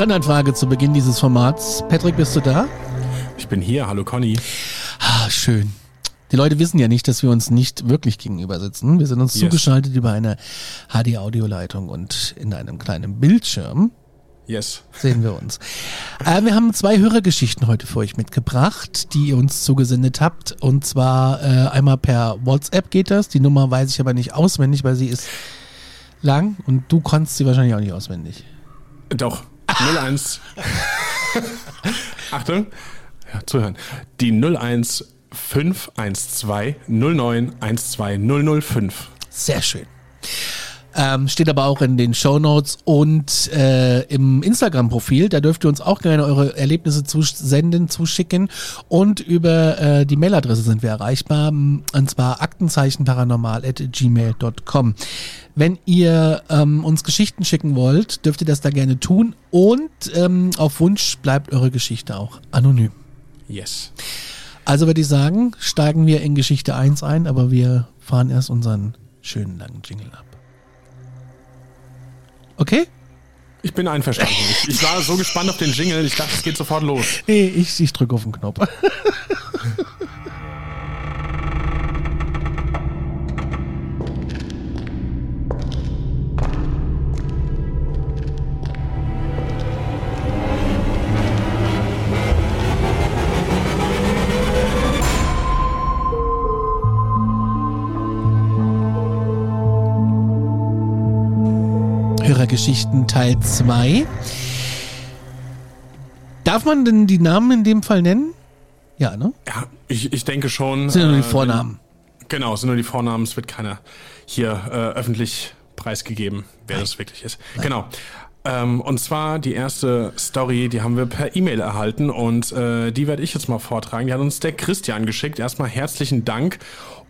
Standardfrage zu Beginn dieses Formats. Patrick, bist du da? Ich bin hier. Hallo Conny. Ah, schön. Die Leute wissen ja nicht, dass wir uns nicht wirklich gegenüber sitzen. Wir sind uns Yes. zugeschaltet über eine HD-Audioleitung und in einem kleinen Bildschirm Yes. sehen wir uns. Äh, wir haben zwei Hörergeschichten heute für euch mitgebracht, die ihr uns zugesendet habt. Und zwar äh, einmal per WhatsApp geht das. Die Nummer weiß ich aber nicht auswendig, weil sie ist lang und du kannst sie wahrscheinlich auch nicht auswendig. Doch. 01. Achtung. Ja, zuhören. Die 01 512 09 12 005. Sehr schön. Ähm, steht aber auch in den Show Notes und äh, im Instagram-Profil. Da dürft ihr uns auch gerne eure Erlebnisse zusenden, zuschicken. Und über äh, die Mailadresse sind wir erreichbar. Und zwar aktenzeichenparanormal.gmail.com. Wenn ihr ähm, uns Geschichten schicken wollt, dürft ihr das da gerne tun. Und ähm, auf Wunsch bleibt eure Geschichte auch anonym. Yes. Also würde ich sagen, steigen wir in Geschichte 1 ein, aber wir fahren erst unseren schönen langen Jingle ab. Okay? Ich bin einverstanden. Ich, war so gespannt auf den Jingle. Ich dachte, es geht sofort los. Nee, ich, ich drücke auf den Knopf. Hörergeschichten Teil 2. Darf man denn die Namen in dem Fall nennen? Ja, ne? Ja, ich, ich denke schon. Das sind ja nur die äh, Vornamen. Wenn, genau, es sind nur die Vornamen. Es wird keiner hier äh, öffentlich preisgegeben, wer das wirklich ist. Genau. Ähm, und zwar die erste Story, die haben wir per E-Mail erhalten und äh, die werde ich jetzt mal vortragen. Die hat uns der Christian geschickt. Erstmal herzlichen Dank.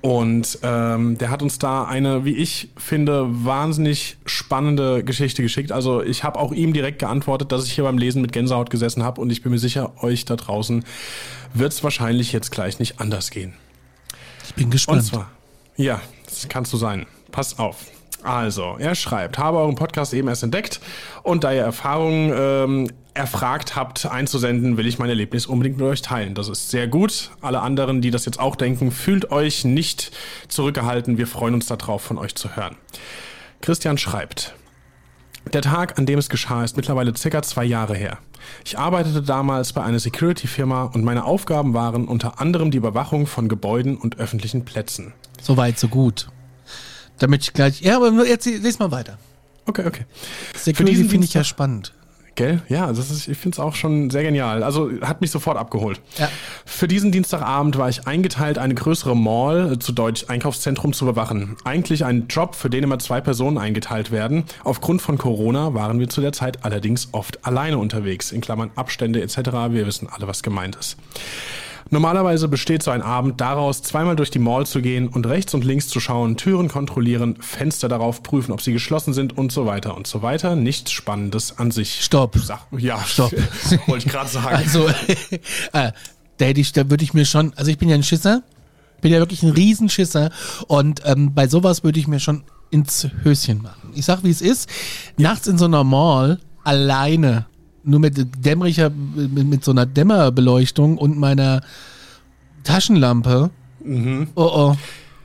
Und ähm, der hat uns da eine, wie ich finde, wahnsinnig spannende Geschichte geschickt. Also ich habe auch ihm direkt geantwortet, dass ich hier beim Lesen mit Gänsehaut gesessen habe und ich bin mir sicher, euch da draußen wird es wahrscheinlich jetzt gleich nicht anders gehen. Ich bin Und gespannt. zwar, ja, das kannst du sein. Pass auf. Also, er schreibt, habe euren Podcast eben erst entdeckt und da ihr Erfahrungen ähm, erfragt habt einzusenden, will ich mein Erlebnis unbedingt mit euch teilen. Das ist sehr gut. Alle anderen, die das jetzt auch denken, fühlt euch nicht zurückgehalten. Wir freuen uns darauf, von euch zu hören. Christian schreibt, der Tag, an dem es geschah, ist mittlerweile circa zwei Jahre her. Ich arbeitete damals bei einer Security-Firma und meine Aufgaben waren unter anderem die Überwachung von Gebäuden und öffentlichen Plätzen. So weit, so gut. Damit ich gleich. Ja, aber jetzt les mal weiter. Okay, okay. Security finde ich ja spannend. Gell? Ja, das ist, ich finde es auch schon sehr genial. Also hat mich sofort abgeholt. Ja. Für diesen Dienstagabend war ich eingeteilt, eine größere Mall, äh, zu Deutsch Einkaufszentrum, zu überwachen. Eigentlich ein Job, für den immer zwei Personen eingeteilt werden. Aufgrund von Corona waren wir zu der Zeit allerdings oft alleine unterwegs, in Klammern Abstände etc. Wir wissen alle, was gemeint ist. Normalerweise besteht so ein Abend daraus, zweimal durch die Mall zu gehen und rechts und links zu schauen, Türen kontrollieren, Fenster darauf prüfen, ob sie geschlossen sind und so weiter und so weiter. Nichts Spannendes an sich. Stopp. Ja, Stopp. wollte ich gerade sagen. Also, äh, da hätte ich, da würde ich mir schon, also ich bin ja ein Schisser, bin ja wirklich ein Riesenschisser und ähm, bei sowas würde ich mir schon ins Höschen machen. Ich sag, wie es ist, nachts in so einer Mall, alleine, nur mit dämmeriger, mit, mit so einer Dämmerbeleuchtung und meiner Taschenlampe. Mhm. Oh, oh.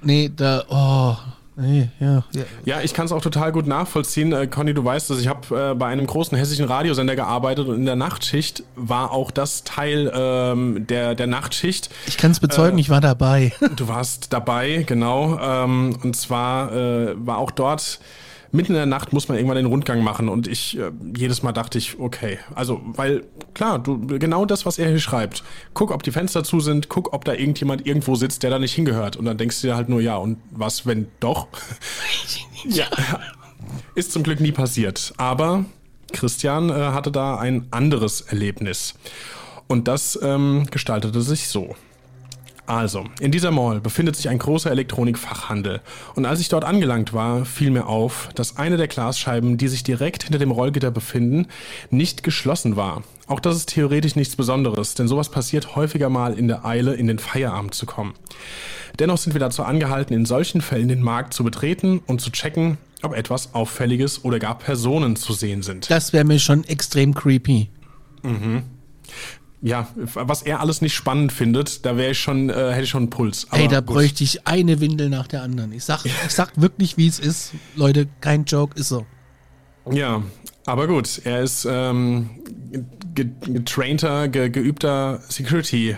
Nee, da, oh, nee, ja. ja. Ja, ich kann es auch total gut nachvollziehen. Äh, Conny, du weißt, dass ich habe äh, bei einem großen hessischen Radiosender gearbeitet und in der Nachtschicht war auch das Teil ähm, der, der Nachtschicht. Ich kann es bezeugen, ich war dabei. Du warst dabei, genau. Ähm, und zwar äh, war auch dort mitten in der Nacht muss man irgendwann den Rundgang machen und ich äh, jedes Mal dachte ich, okay, also weil klar, du genau das, was er hier schreibt. Guck, ob die Fenster zu sind, guck, ob da irgendjemand irgendwo sitzt, der da nicht hingehört und dann denkst du dir halt nur ja und was wenn doch? ja. Ist zum Glück nie passiert, aber Christian äh, hatte da ein anderes Erlebnis. Und das ähm, gestaltete sich so. Also, in dieser Mall befindet sich ein großer Elektronikfachhandel. Und als ich dort angelangt war, fiel mir auf, dass eine der Glasscheiben, die sich direkt hinter dem Rollgitter befinden, nicht geschlossen war. Auch das ist theoretisch nichts Besonderes, denn sowas passiert häufiger mal in der Eile, in den Feierabend zu kommen. Dennoch sind wir dazu angehalten, in solchen Fällen den Markt zu betreten und zu checken, ob etwas Auffälliges oder gar Personen zu sehen sind. Das wäre mir schon extrem creepy. Mhm ja, was er alles nicht spannend findet, da wäre ich schon, äh, hätte ich schon einen Puls. Aber Ey, da gut. bräuchte ich eine Windel nach der anderen. Ich sag, ich sag wirklich, wie es ist. Leute, kein Joke, ist so. Ja, aber gut, er ist ähm, getrainter, ge geübter Security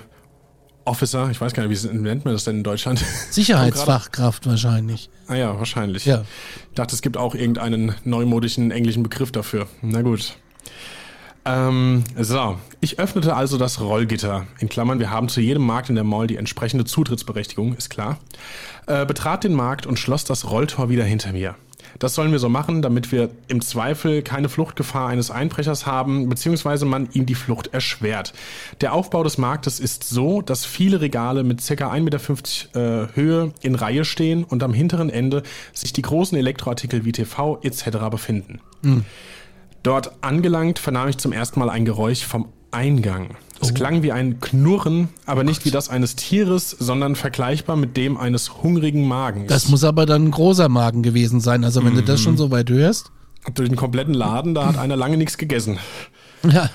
Officer. Ich weiß gar nicht, wie nennt man das denn in Deutschland? Sicherheitsfachkraft wahrscheinlich. Ah ja, wahrscheinlich. Ja. Ich dachte, es gibt auch irgendeinen neumodischen englischen Begriff dafür. Na gut. Ähm, so, ich öffnete also das Rollgitter. In Klammern, wir haben zu jedem Markt in der Mall die entsprechende Zutrittsberechtigung, ist klar. Äh, betrat den Markt und schloss das Rolltor wieder hinter mir. Das sollen wir so machen, damit wir im Zweifel keine Fluchtgefahr eines Einbrechers haben, beziehungsweise man ihm die Flucht erschwert. Der Aufbau des Marktes ist so, dass viele Regale mit ca. 1,50 Meter äh, Höhe in Reihe stehen und am hinteren Ende sich die großen Elektroartikel wie TV etc. befinden. Mhm. Dort angelangt vernahm ich zum ersten Mal ein Geräusch vom Eingang. Es oh. klang wie ein Knurren, aber nicht wie das eines Tieres, sondern vergleichbar mit dem eines hungrigen Magens. Das muss aber dann ein großer Magen gewesen sein. Also wenn mhm. du das schon so weit hörst. Durch den kompletten Laden, da hat einer lange nichts gegessen. Ja.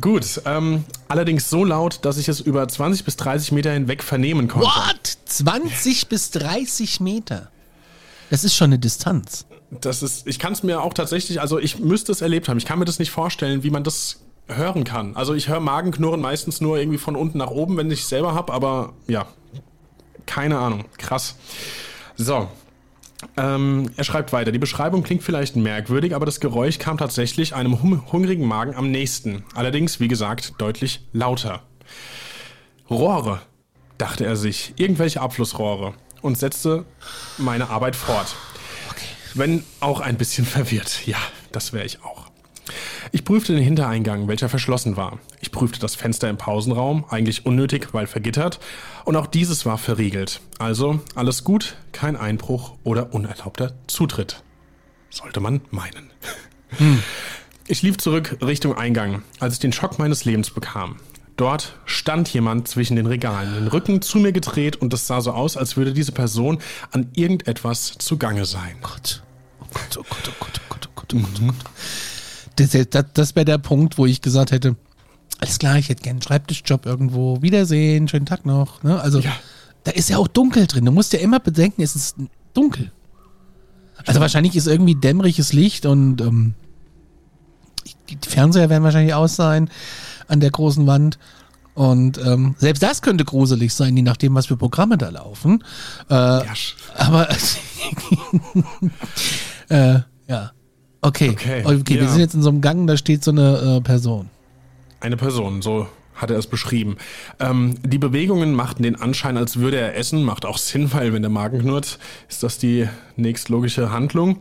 Gut, ähm, allerdings so laut, dass ich es über 20 bis 30 Meter hinweg vernehmen konnte. What? 20 bis 30 Meter? Das ist schon eine Distanz das ist, ich kann es mir auch tatsächlich, also ich müsste es erlebt haben. Ich kann mir das nicht vorstellen, wie man das hören kann. Also ich höre Magenknurren meistens nur irgendwie von unten nach oben, wenn ich es selber habe, aber ja, keine Ahnung. Krass. So. Ähm, er schreibt weiter. Die Beschreibung klingt vielleicht merkwürdig, aber das Geräusch kam tatsächlich einem hum hungrigen Magen am nächsten. Allerdings, wie gesagt, deutlich lauter. Rohre, dachte er sich. Irgendwelche Abflussrohre. Und setzte meine Arbeit fort. Wenn auch ein bisschen verwirrt. Ja, das wäre ich auch. Ich prüfte den Hintereingang, welcher verschlossen war. Ich prüfte das Fenster im Pausenraum, eigentlich unnötig, weil vergittert, und auch dieses war verriegelt. Also alles gut, kein Einbruch oder unerlaubter Zutritt. Sollte man meinen. Hm. Ich lief zurück Richtung Eingang, als ich den Schock meines Lebens bekam. Dort stand jemand zwischen den Regalen, den Rücken zu mir gedreht und es sah so aus, als würde diese Person an irgendetwas zugange sein. Gott. Oh Gott, oh Gott, oh Gott, oh Gott, oh Gott, oh Gott, oh Gott. Das, das, das wäre der Punkt, wo ich gesagt hätte, alles klar, ich hätte gerne einen Schreibtischjob irgendwo. Wiedersehen, schönen Tag noch. Ne? Also, ja. da ist ja auch dunkel drin. Du musst ja immer bedenken, es ist dunkel. Also wahrscheinlich ist irgendwie dämmeriges Licht und ähm, die Fernseher werden wahrscheinlich aus sein an der großen Wand. Und ähm, selbst das könnte gruselig sein, je nachdem, was für Programme da laufen. Äh, ja. Aber äh, ja. Okay. Okay, okay ja. wir sind jetzt in so einem Gang, da steht so eine äh, Person. Eine Person, so hat er es beschrieben. Ähm, die Bewegungen machten den Anschein, als würde er essen. Macht auch Sinn, weil wenn der Magen knurrt, ist das die nächstlogische Handlung.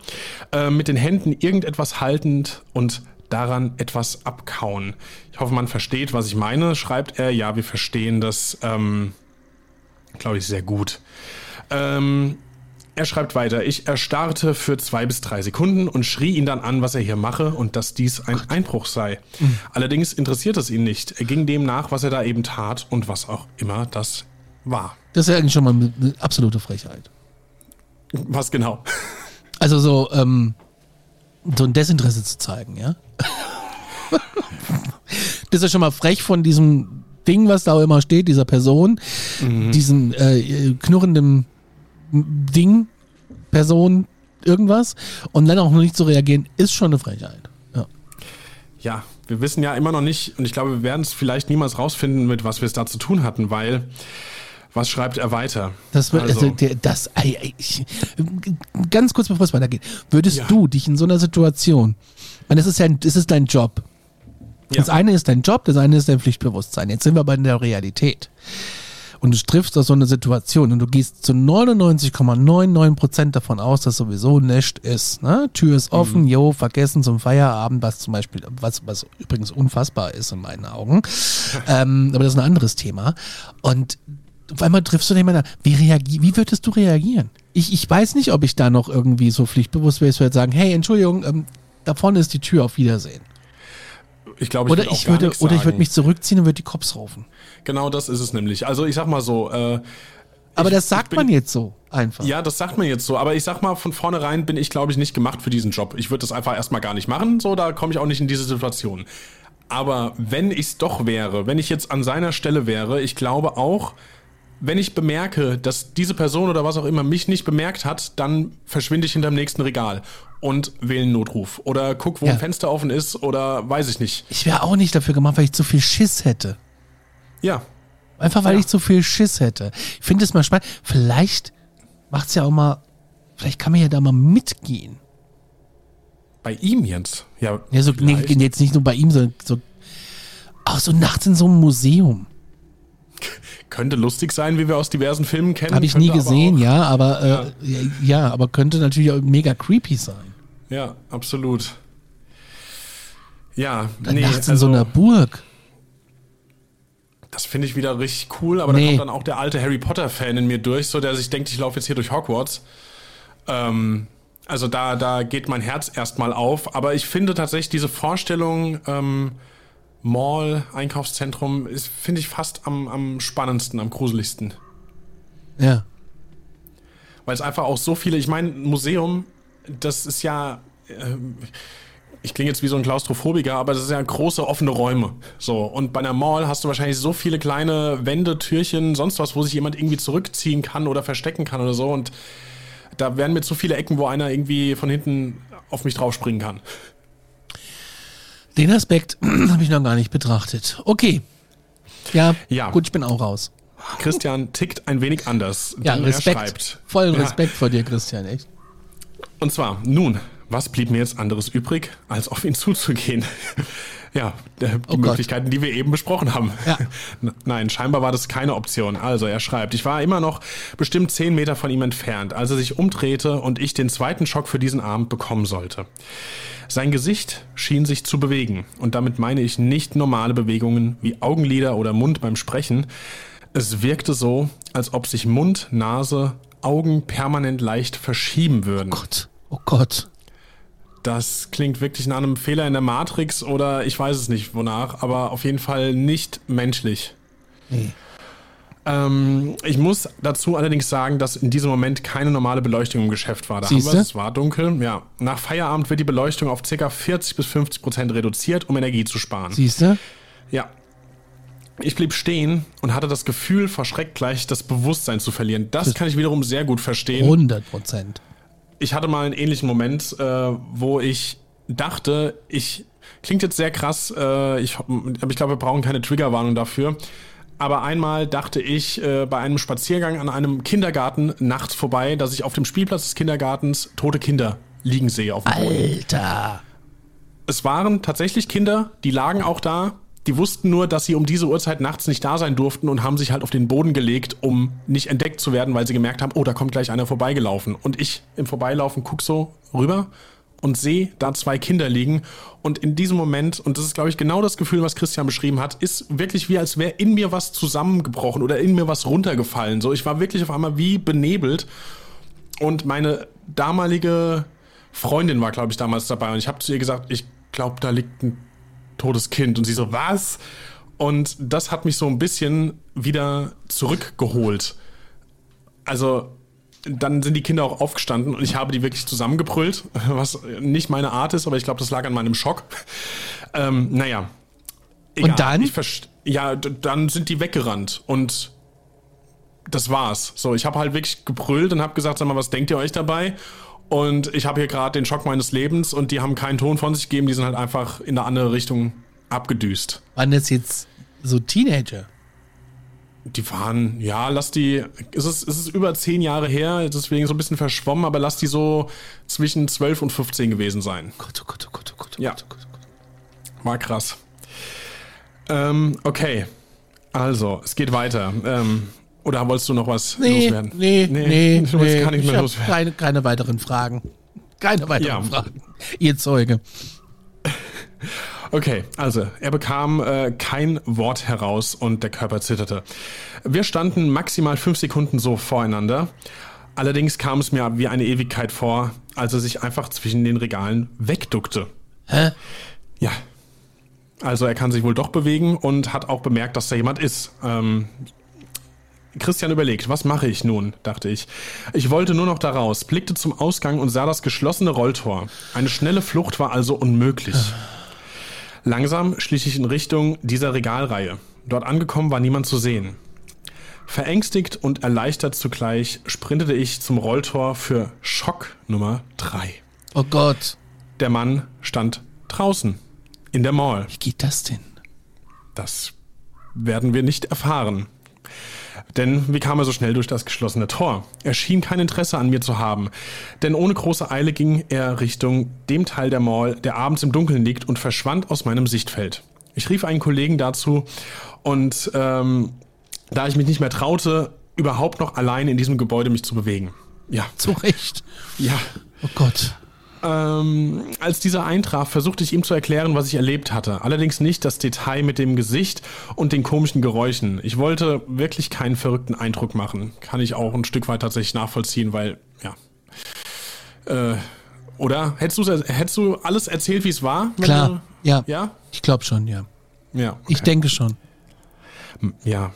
Äh, mit den Händen irgendetwas haltend und daran etwas abkauen. Ich hoffe, man versteht, was ich meine, schreibt er. Ja, wir verstehen das, ähm, glaube ich, sehr gut. Ähm, er schreibt weiter, ich erstarrte für zwei bis drei Sekunden und schrie ihn dann an, was er hier mache und dass dies ein Einbruch sei. Mhm. Allerdings interessiert es ihn nicht. Er ging dem nach, was er da eben tat und was auch immer das war. Das ist ja eigentlich schon mal eine absolute Frechheit. Was genau? Also so, ähm, so ein Desinteresse zu zeigen, ja? das ist ja schon mal frech von diesem Ding, was da auch immer steht, dieser Person, mhm. diesem äh, knurrenden Ding, Person, irgendwas und dann auch noch nicht zu reagieren, ist schon eine Frechheit. Ja. ja, wir wissen ja immer noch nicht, und ich glaube, wir werden es vielleicht niemals rausfinden, mit was wir es da zu tun hatten, weil Was schreibt er weiter? Das wird, also, Also. der, das, ich, ganz kurz bevor es weitergeht, würdest Ja. du dich in so einer Situation, und das ist ja, das ist dein Job. Das Ja. eine ist dein Job, das eine ist dein Pflichtbewusstsein. Jetzt sind wir aber in der Realität. Und du triffst auf so eine Situation und du gehst zu 99,99 Prozent davon aus, dass sowieso nichts ist. Ne? Tür ist offen, jo, vergessen zum Feierabend, was zum Beispiel, was, was übrigens unfassbar ist in meinen Augen. ähm, aber das ist ein anderes Thema. Und auf einmal triffst du den Mann, wie, reagi wie würdest du reagieren? Ich, ich weiß nicht, ob ich da noch irgendwie so pflichtbewusst wäre, ich würde sagen, hey, Entschuldigung, ähm, da vorne ist die Tür, auf Wiedersehen. Ich glaube, ich Oder ich würde, oder ich würde mich zurückziehen und würde die Cops rufen. Genau das ist es nämlich. Also ich sag mal so. Äh, Aber ich, das sagt bin, man jetzt so einfach. Ja, das sagt man jetzt so. Aber ich sag mal, von vornherein bin ich, glaube ich, nicht gemacht für diesen Job. Ich würde das einfach erstmal gar nicht machen. So, da komme ich auch nicht in diese Situation. Aber wenn ich es doch wäre, wenn ich jetzt an seiner Stelle wäre, ich glaube auch, wenn ich bemerke, dass diese Person oder was auch immer mich nicht bemerkt hat, dann verschwinde ich hinterm nächsten Regal und wähle einen Notruf. Oder guck, wo Ja. ein Fenster offen ist oder weiß ich nicht. Ich wäre auch nicht dafür gemacht, weil ich zu viel Schiss hätte. Ja, Einfach weil Ja. ich zu viel Schiss hätte. Ich finde es mal spannend. Vielleicht macht's ja auch mal, vielleicht kann man ja da mal mitgehen. bei ihm jetzt. Ja, Ja, so, nee, jetzt nicht nur bei ihm, sondern so, auch so nachts in so einem Museum. Könnte lustig sein, wie wir aus diversen Filmen kennen. Habe ich nie aber gesehen, auch- ja, aber äh, ja. ja, aber könnte natürlich auch mega creepy sein. Ja, absolut. Ja, Dann nee, nachts in also, so einer Burg. das finde ich wieder richtig cool, aber Nee. da kommt dann auch der alte Harry Potter-Fan in mir durch, so der sich denkt, ich laufe jetzt hier durch Hogwarts. Ähm, also da, da geht mein Herz erstmal auf, aber ich finde tatsächlich diese Vorstellung, ähm, Mall, Einkaufszentrum, ist, finde ich fast am, am spannendsten, am gruseligsten. Ja. Weil es einfach auch so viele, ich meine, Museum, das ist ja, ähm, ich klinge jetzt wie so ein Klaustrophobiker, aber das ist ja große offene Räume. So, und bei einer Mall hast du wahrscheinlich so viele kleine Wände, Türchen, sonst was, wo sich jemand irgendwie zurückziehen kann oder verstecken kann oder so. Und da wären mir zu viele Ecken, wo einer irgendwie von hinten auf mich draufspringen kann. Den Aspekt habe ich noch gar nicht betrachtet. Okay. Ja, Ja. gut, ich bin auch raus. Christian tickt ein wenig anders. Ja, denn Respekt. Er schreibt, Vollen Ja. Respekt vor dir, Christian, echt. Und zwar, nun, was blieb mir jetzt anderes übrig, als auf ihn zuzugehen? Ja, äh, die Oh Gott. Möglichkeiten, die wir eben besprochen haben. Ja. Nein, scheinbar war das keine Option. Also er schreibt, ich war immer noch bestimmt zehn Meter von ihm entfernt, als er sich umdrehte und ich den zweiten Schock für diesen Abend bekommen sollte. Sein Gesicht schien sich zu bewegen. Und damit meine ich nicht normale Bewegungen wie Augenlider oder Mund beim Sprechen. Es wirkte so, als ob sich Mund, Nase, Augen permanent leicht verschieben würden. Gott, oh Gott. Das klingt wirklich nach einem Fehler in der Matrix oder ich weiß es nicht wonach, aber auf jeden Fall nicht menschlich. Nee. Ähm, ich muss dazu allerdings sagen, dass in diesem Moment keine normale Beleuchtung im Geschäft war. Da haben wir es, es war dunkel. Ja. Nach Feierabend wird die Beleuchtung auf ca. 40 bis 50 Prozent reduziert, um Energie zu sparen. Siehst du? Ja. Ich blieb stehen und hatte das Gefühl, vor Schreck gleich das Bewusstsein zu verlieren. Das kann ich wiederum sehr gut verstehen. 100 Prozent. Ich hatte mal einen ähnlichen Moment, äh, wo ich dachte, ich klingt jetzt sehr krass, äh, ich, aber ich glaube, wir brauchen keine Triggerwarnung dafür. Aber einmal dachte ich äh, bei einem Spaziergang an einem Kindergarten nachts vorbei, dass ich auf dem Spielplatz des Kindergartens tote Kinder liegen sehe auf dem Boden. Alter. Es waren tatsächlich Kinder, die lagen auch da. Die wussten nur, dass sie um diese Uhrzeit nachts nicht da sein durften und haben sich halt auf den Boden gelegt, um nicht entdeckt zu werden, weil sie gemerkt haben, oh, da kommt gleich einer vorbeigelaufen. Und ich im Vorbeilaufen guck so rüber und sehe da zwei Kinder liegen. Und in diesem Moment, und das ist, glaube ich, genau das Gefühl, was Christian beschrieben hat, ist wirklich wie, als wäre in mir was zusammengebrochen oder in mir was runtergefallen. So, ich war wirklich auf einmal wie benebelt. Und meine damalige Freundin war, glaube ich, damals dabei. Und ich habe zu ihr gesagt, ich glaube, da liegt ein totes Kind. Und sie so, was? Und das hat mich so ein bisschen wieder zurückgeholt. Also, dann sind die Kinder auch aufgestanden und ich habe die wirklich zusammengebrüllt, was nicht meine Art ist, aber ich glaube, das lag an meinem Schock. Ähm, naja. Und dann? Ja, dann sind die weggerannt und das war's. So, ich habe halt wirklich gebrüllt und habe gesagt, sag mal, was denkt ihr euch dabei? Und ich habe hier gerade den Schock meines Lebens und die haben keinen Ton von sich gegeben, die sind halt einfach in eine andere Richtung abgedüst. Waren das jetzt so Teenager? die waren, ja, lass die, es ist, es ist über zehn Jahre her, deswegen so ein bisschen verschwommen, aber lass die so zwischen 12 und 15 gewesen sein. Gott, oh Gott, oh Gott, oh Gott, oh Ja. Gott, oh Gott, oh Gott. War krass. Ähm, okay. Also, es geht weiter. Ähm, oder wolltest du noch was Nee, loswerden? nee, nee, nee. Du willst gar nicht ich mehr loswerden. keine, keine weiteren Fragen. Keine weiteren Ja. Fragen. Ihr Zeuge. Okay, also er bekam äh, kein Wort heraus und der Körper zitterte. Wir standen maximal fünf Sekunden so voreinander. Allerdings kam es mir wie eine Ewigkeit vor, als er sich einfach zwischen den Regalen wegduckte. Hä? Ja. Also er kann sich wohl doch bewegen und hat auch bemerkt, dass da jemand ist. Ähm, Christian überlegt, was mache ich nun, dachte ich. Ich wollte nur noch da raus, blickte zum Ausgang und sah das geschlossene Rolltor. Eine schnelle Flucht war also unmöglich. Langsam schlich ich in Richtung dieser Regalreihe. Dort angekommen war niemand zu sehen. Verängstigt und erleichtert zugleich sprintete ich zum Rolltor für Schock Nummer 3. Oh Gott. Der Mann stand draußen, in der Mall. Wie geht das denn? Das werden wir nicht erfahren. Denn wie kam er so schnell durch das geschlossene Tor? Er schien kein Interesse an mir zu haben, denn ohne große Eile ging er Richtung dem Teil der Mall, der abends im Dunkeln liegt und verschwand aus meinem Sichtfeld. Ich rief einen Kollegen dazu und ähm, da ich mich nicht mehr traute, überhaupt noch allein in diesem Gebäude mich zu bewegen. Ja, Zu Recht. ja. Oh Gott. Ähm, als dieser eintraf, versuchte ich ihm zu erklären, was ich erlebt hatte. Allerdings nicht das Detail mit dem Gesicht und den komischen Geräuschen. Ich wollte wirklich keinen verrückten Eindruck machen. Kann ich auch ein Stück weit tatsächlich nachvollziehen, weil, ja. Äh, oder? Hättest, hättest du alles erzählt, wie es war? Klar. Du, Ja. ja? Ich glaube schon, ja. Ja. Ich okay. denke schon. Ja,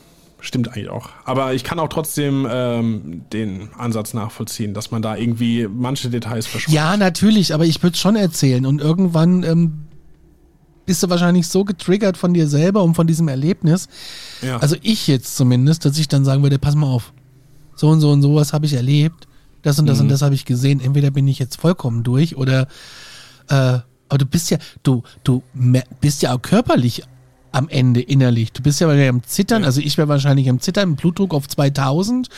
stimmt eigentlich auch. Aber ich kann auch trotzdem ähm, den Ansatz nachvollziehen, dass man da irgendwie manche Details verschwimmt. Ja, natürlich, aber ich würde es schon erzählen. Und irgendwann ähm, bist du wahrscheinlich so getriggert von dir selber und von diesem Erlebnis. Ja. Also ich jetzt zumindest, dass ich dann sagen würde, pass mal auf. So und so und sowas habe ich erlebt. Das und das Mhm. und das habe ich gesehen. Entweder bin ich jetzt vollkommen durch oder äh, aber du bist ja, du, du bist ja auch körperlich am Ende innerlich. Du bist ja wahrscheinlich am Zittern, also ich wäre wahrscheinlich am Zittern, Blutdruck auf 2000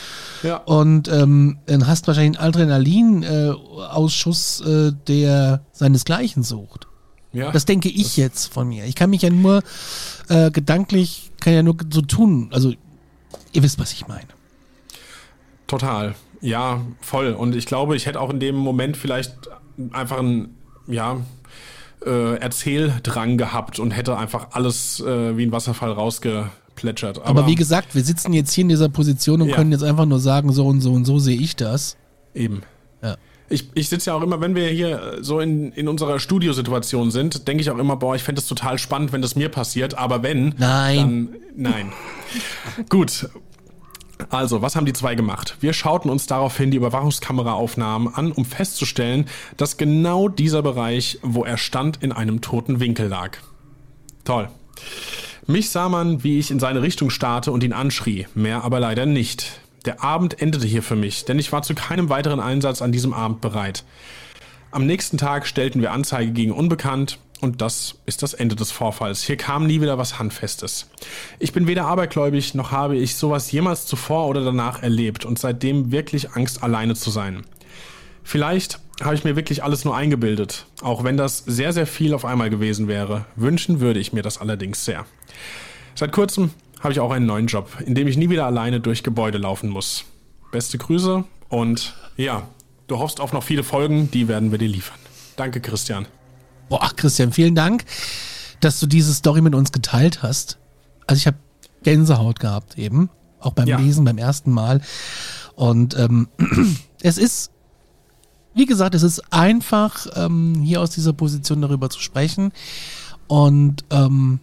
ja. und ähm, dann hast wahrscheinlich einen Adrenalin-Ausschuss, äh, der seinesgleichen sucht. ja. Das denke ich jetzt von mir. Ich kann mich ja nur äh, gedanklich, kann ja nur so tun. Also, ihr wisst, was ich meine. Total. Ja, voll. Und ich glaube, ich hätte auch in dem Moment vielleicht einfach einen, ja, äh, Erzähldrang gehabt und hätte einfach alles äh, wie ein Wasserfall rausgeplätschert. Aber, wie gesagt, wir sitzen jetzt hier in dieser Position und Ja. können jetzt einfach nur sagen, so und so und so sehe ich das. Eben. Ja. Ich, ich sitze ja auch immer, wenn wir hier so in, in unserer Studiosituation sind, denke ich auch immer, boah, ich fände es total spannend, wenn das mir passiert. Aber wenn, Nein. dann nein. Gut. Also, was haben die zwei gemacht? Wir schauten uns daraufhin die Überwachungskameraaufnahmen an, um festzustellen, dass genau dieser Bereich, wo er stand, in einem toten Winkel lag. Toll. Mich sah man, wie ich in seine Richtung starrte und ihn anschrie, mehr aber leider nicht. Der Abend endete hier für mich, denn ich war zu keinem weiteren Einsatz an diesem Abend bereit. Am nächsten Tag stellten wir Anzeige gegen Unbekannt und das ist das Ende des Vorfalls. Hier kam nie wieder was Handfestes. Ich bin weder abergläubig, noch habe ich sowas jemals zuvor oder danach erlebt und seitdem wirklich Angst, alleine zu sein. Vielleicht habe ich mir wirklich alles nur eingebildet, auch wenn das sehr, sehr viel auf einmal gewesen wäre. Wünschen würde ich mir das allerdings sehr. Seit kurzem habe ich auch einen neuen Job, in dem ich nie wieder alleine durch Gebäude laufen muss. Beste Grüße und ja, du hoffst auf noch viele Folgen, die werden wir dir liefern. Danke, Christian. Boah, Christian, vielen Dank, dass du diese Story mit uns geteilt hast. Also ich habe Gänsehaut gehabt eben, auch beim Ja. Lesen beim ersten Mal. Und ähm, es ist, wie gesagt, es ist einfach, ähm, hier aus dieser Position darüber zu sprechen. Und ähm,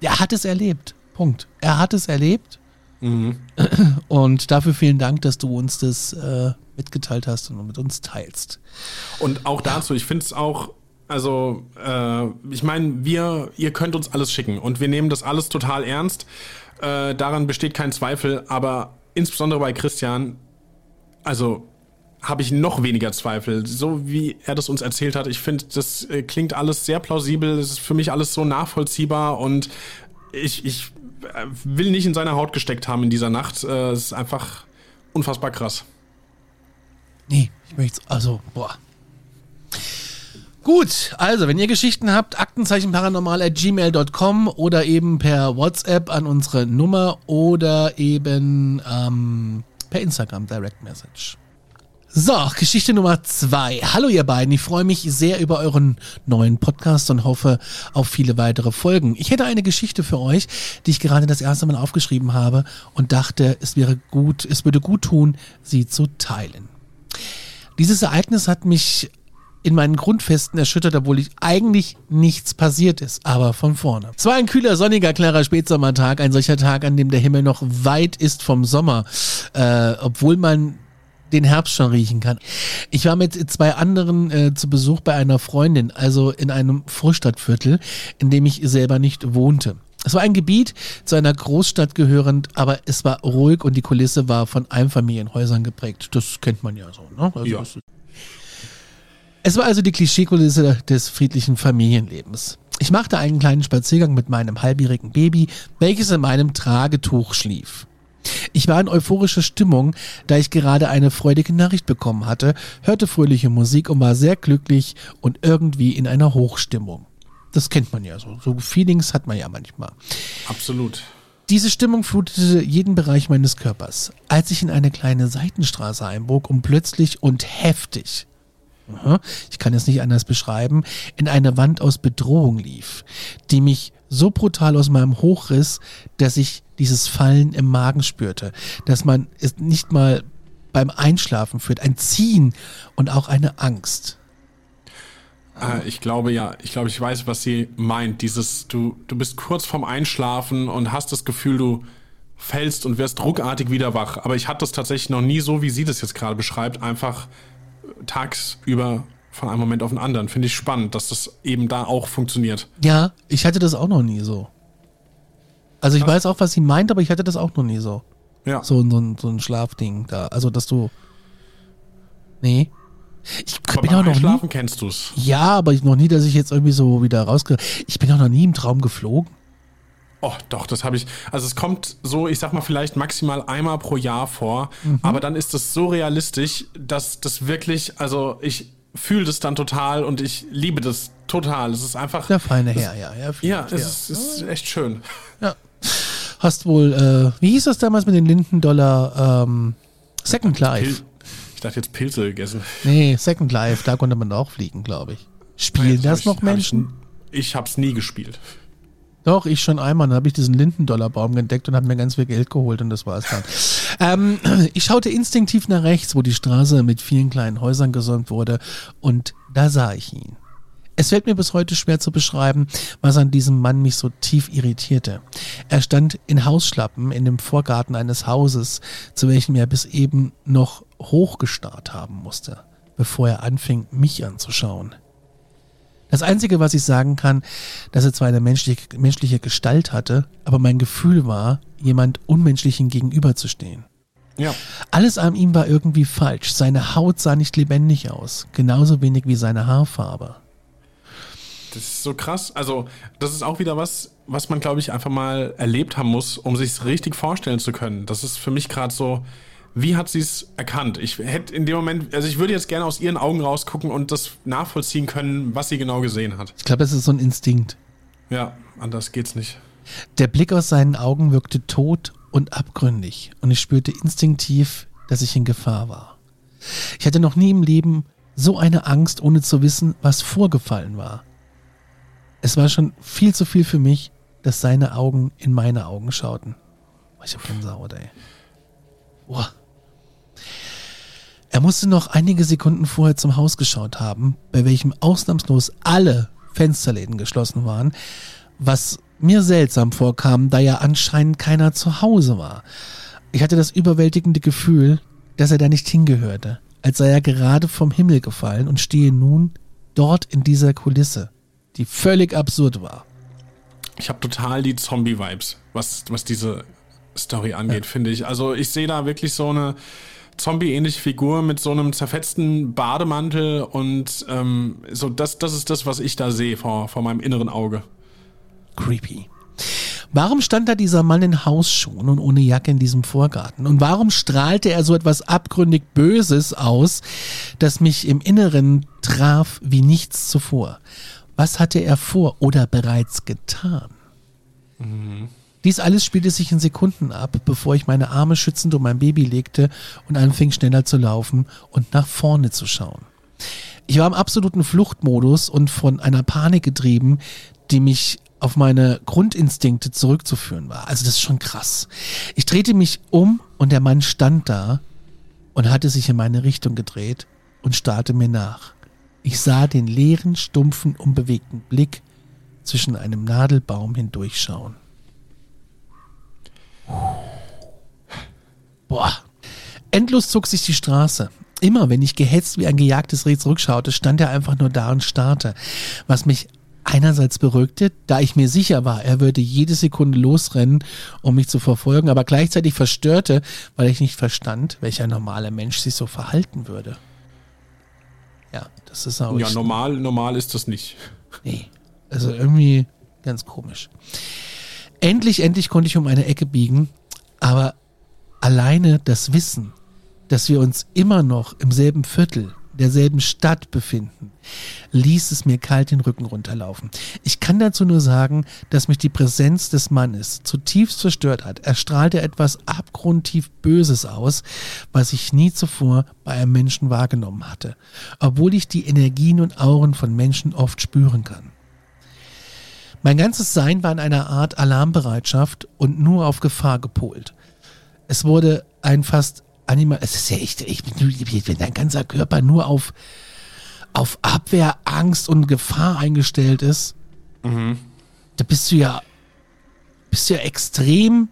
er hat es erlebt. Punkt. Er hat es erlebt. Und dafür vielen Dank, dass du uns das äh, mitgeteilt hast und mit uns teilst. Und auch dazu, ich finde es auch, also, äh, ich meine, wir, ihr könnt uns alles schicken und wir nehmen das alles total ernst. Äh, daran besteht kein Zweifel, aber insbesondere bei Christian, also habe ich noch weniger Zweifel. So wie er das uns erzählt hat, ich finde, das äh, klingt alles sehr plausibel, es ist für mich alles so nachvollziehbar und ich, ich will nicht in seiner Haut gesteckt haben in dieser Nacht. Äh, es ist einfach unfassbar krass. Nee, ich möchte also, boah. Gut, also wenn ihr Geschichten habt, aktenzeichenparanormal at gmail.com oder eben per WhatsApp an unsere Nummer oder eben ähm, per Instagram Direct Message. So, Geschichte Nummer zwei. Hallo ihr beiden, ich freue mich sehr über euren neuen Podcast und hoffe auf viele weitere Folgen. Ich hätte eine Geschichte für euch, die ich gerade das erste Mal aufgeschrieben habe und dachte, es wäre gut, es würde gut tun, sie zu teilen. Dieses Ereignis hat mich in meinen Grundfesten erschüttert, obwohl ich eigentlich nichts passiert ist, aber von vorne. Es war ein kühler, sonniger, klarer Spätsommertag, ein solcher Tag, an dem der Himmel noch weit ist vom Sommer, äh, obwohl man den Herbst schon riechen kann. Ich war mit zwei anderen äh, zu Besuch bei einer Freundin, also in einem Vorstadtviertel, in dem ich selber nicht wohnte. Es war ein Gebiet zu einer Großstadt gehörend, aber es war ruhig und die Kulisse war von Einfamilienhäusern geprägt. Das kennt man ja so. Ne? Also Ja. Es war also die Klischeekulisse des friedlichen Familienlebens. Ich machte einen kleinen Spaziergang mit meinem halbjährigen Baby, welches in meinem Tragetuch schlief. Ich war in euphorischer Stimmung, da ich gerade eine freudige Nachricht bekommen hatte, hörte fröhliche Musik und war sehr glücklich und irgendwie in einer Hochstimmung. Das kennt man ja so. So Feelings hat man ja manchmal. Absolut. Diese Stimmung flutete jeden Bereich meines Körpers, als ich in eine kleine Seitenstraße einbog und plötzlich und heftig, ich kann es nicht anders beschreiben, in eine Wand aus Bedrohung lief, die mich so brutal aus meinem Hoch riss, dass ich dieses Fallen im Magen spürte, dass man es nicht mal beim Einschlafen führt, ein Ziehen und auch eine Angst. Äh, ich glaube ja, ich glaube, ich weiß, was sie meint. Dieses, du, du bist kurz vorm Einschlafen und hast das Gefühl, du fällst und wirst ruckartig wieder wach. Aber ich hatte das tatsächlich noch nie so, wie sie das jetzt gerade beschreibt, einfach tagsüber von einem Moment auf den anderen. Finde ich spannend, dass das eben da auch funktioniert. Ja, ich hatte das auch noch nie so. Also ich weiß auch, was sie meint, aber ich hatte das auch noch nie so. Ja. So, ein- so, ein, so ein Schlafding da. Also, dass du. Nee. Ich Aber bin auch noch nie. Einschlafen kennst du's. Ja, aber ich noch nie, dass ich jetzt irgendwie so wieder rausge. Ich bin auch noch nie im Traum geflogen. Oh, doch, das habe ich. Also es kommt so, ich sag mal, vielleicht maximal einmal pro Jahr vor, Mhm. aber dann ist das so realistisch, dass das wirklich, also ich fühle das dann total und ich liebe das total. Es ist einfach. Der feine Herr, ja. Ja, Ja, ja. es ist, ist echt schön. ja. Hast wohl, äh, wie hieß das damals mit den Lindendollar, ähm, Second Life? Pil ich dachte jetzt Pilze gegessen. Nee, Second Life, da konnte man auch fliegen, glaube ich. Spielen das Hab noch ich, Menschen? Hab ich ich hab's nie gespielt. Doch, ich schon einmal. Dann habe ich diesen Lindendollarbaum entdeckt und habe mir ganz viel Geld geholt und das war es dann. ähm, ich schaute instinktiv nach rechts, wo die Straße mit vielen kleinen Häusern gesäumt wurde und da sah ich ihn. Es fällt mir bis heute schwer zu beschreiben, was an diesem Mann mich so tief irritierte. Er stand in Hausschlappen in dem Vorgarten eines Hauses, zu welchem er bis eben noch hochgestarrt haben musste, bevor er anfing, mich anzuschauen. Das Einzige, was ich sagen kann, dass er zwar eine menschliche, menschliche Gestalt hatte, aber mein Gefühl war, jemand Unmenschlichen gegenüberzustehen. Ja. Alles an ihm war irgendwie falsch. Seine Haut sah nicht lebendig aus, genauso wenig wie seine Haarfarbe. Das ist so krass. Also, das ist auch wieder was, was man, glaube ich, einfach mal erlebt haben muss, um sich richtig vorstellen zu können. Das ist für mich gerade so, wie hat sie es erkannt? Ich hätte in dem Moment, also ich würde jetzt gerne aus ihren Augen rausgucken und das nachvollziehen können, was sie genau gesehen hat. Ich glaube, es ist so ein Instinkt. Ja, anders geht's nicht. Der Blick aus seinen Augen wirkte tot und abgründig und ich spürte instinktiv, dass ich in Gefahr war. Ich hatte noch nie im Leben so eine Angst, ohne zu wissen, was vorgefallen war. Es war schon viel zu viel für mich, dass seine Augen in meine Augen schauten. Ich hab Gänsehaut, ey. Boah. Er musste noch einige Sekunden vorher zum Haus geschaut haben, bei welchem ausnahmslos alle Fensterläden geschlossen waren, was mir seltsam vorkam, da ja anscheinend keiner zu Hause war. Ich hatte das überwältigende Gefühl, dass er da nicht hingehörte, als sei er gerade vom Himmel gefallen und stehe nun dort in dieser Kulisse, die völlig absurd war. Ich habe total die Zombie-Vibes, was, was diese Story angeht, finde ich. Also ich sehe da wirklich so eine Zombie-ähnliche Figur mit so einem zerfetzten Bademantel und ähm, so das, das ist das, was ich da sehe vor, vor meinem inneren Auge. Creepy. Warum stand da dieser Mann in Hausschuhen und ohne Jacke in diesem Vorgarten? Und warum strahlte er so etwas abgründig Böses aus, das mich im Inneren traf wie nichts zuvor? Was hatte er vor oder bereits getan? Mhm. Dies alles spielte sich in Sekunden ab, bevor ich meine Arme schützend um mein Baby legte und anfing schneller zu laufen und nach vorne zu schauen. Ich war im absoluten Fluchtmodus und von einer Panik getrieben, die mich auf meine Grundinstinkte zurückzuführen war. Also das ist schon krass. Ich drehte mich um und der Mann stand da und hatte sich in meine Richtung gedreht und starrte mir nach. Ich sah den leeren, stumpfen, unbewegten Blick zwischen einem Nadelbaum hindurchschauen. Boah. Endlos zog sich die Straße. Immer wenn ich gehetzt wie ein gejagtes Reh zurückschaute, stand er einfach nur da und starrte, was mich einerseits beruhigte, da ich mir sicher war, er würde jede Sekunde losrennen, um mich zu verfolgen, aber gleichzeitig verstörte, weil ich nicht verstand, welcher normale Mensch sich so verhalten würde. Ja, das ist auch. Ja, normal, normal ist das nicht. Nee. Also irgendwie ganz komisch. Endlich, endlich konnte ich um eine Ecke biegen, aber alleine das Wissen, dass wir uns immer noch im selben Viertel, derselben Stadt befinden, ließ es mir kalt den Rücken runterlaufen. Ich kann dazu nur sagen, dass mich die Präsenz des Mannes zutiefst verstört hat. Er strahlte etwas abgrundtief Böses aus, was ich nie zuvor bei einem Menschen wahrgenommen hatte, obwohl ich die Energien und Auren von Menschen oft spüren kann. Mein ganzes Sein war in einer Art Alarmbereitschaft und nur auf Gefahr gepolt. Es wurde ein fast animal, es ist ja echt, ich bin, wenn dein ganzer Körper nur auf, auf Abwehr, Angst und Gefahr eingestellt ist, mhm. da bist du ja, bist du ja extrem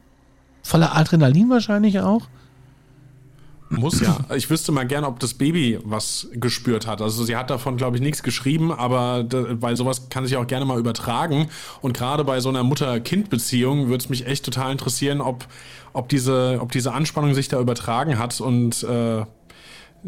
voller Adrenalin wahrscheinlich auch. Muss ja. Ich wüsste mal gerne, ob das Baby was gespürt hat. Also sie hat davon, glaube ich, nichts geschrieben, aber da, weil sowas kann sich auch gerne mal übertragen. Und gerade bei so einer Mutter-Kind-Beziehung würde es mich echt total interessieren, ob, ob, diese, ob diese Anspannung sich da übertragen hat und äh,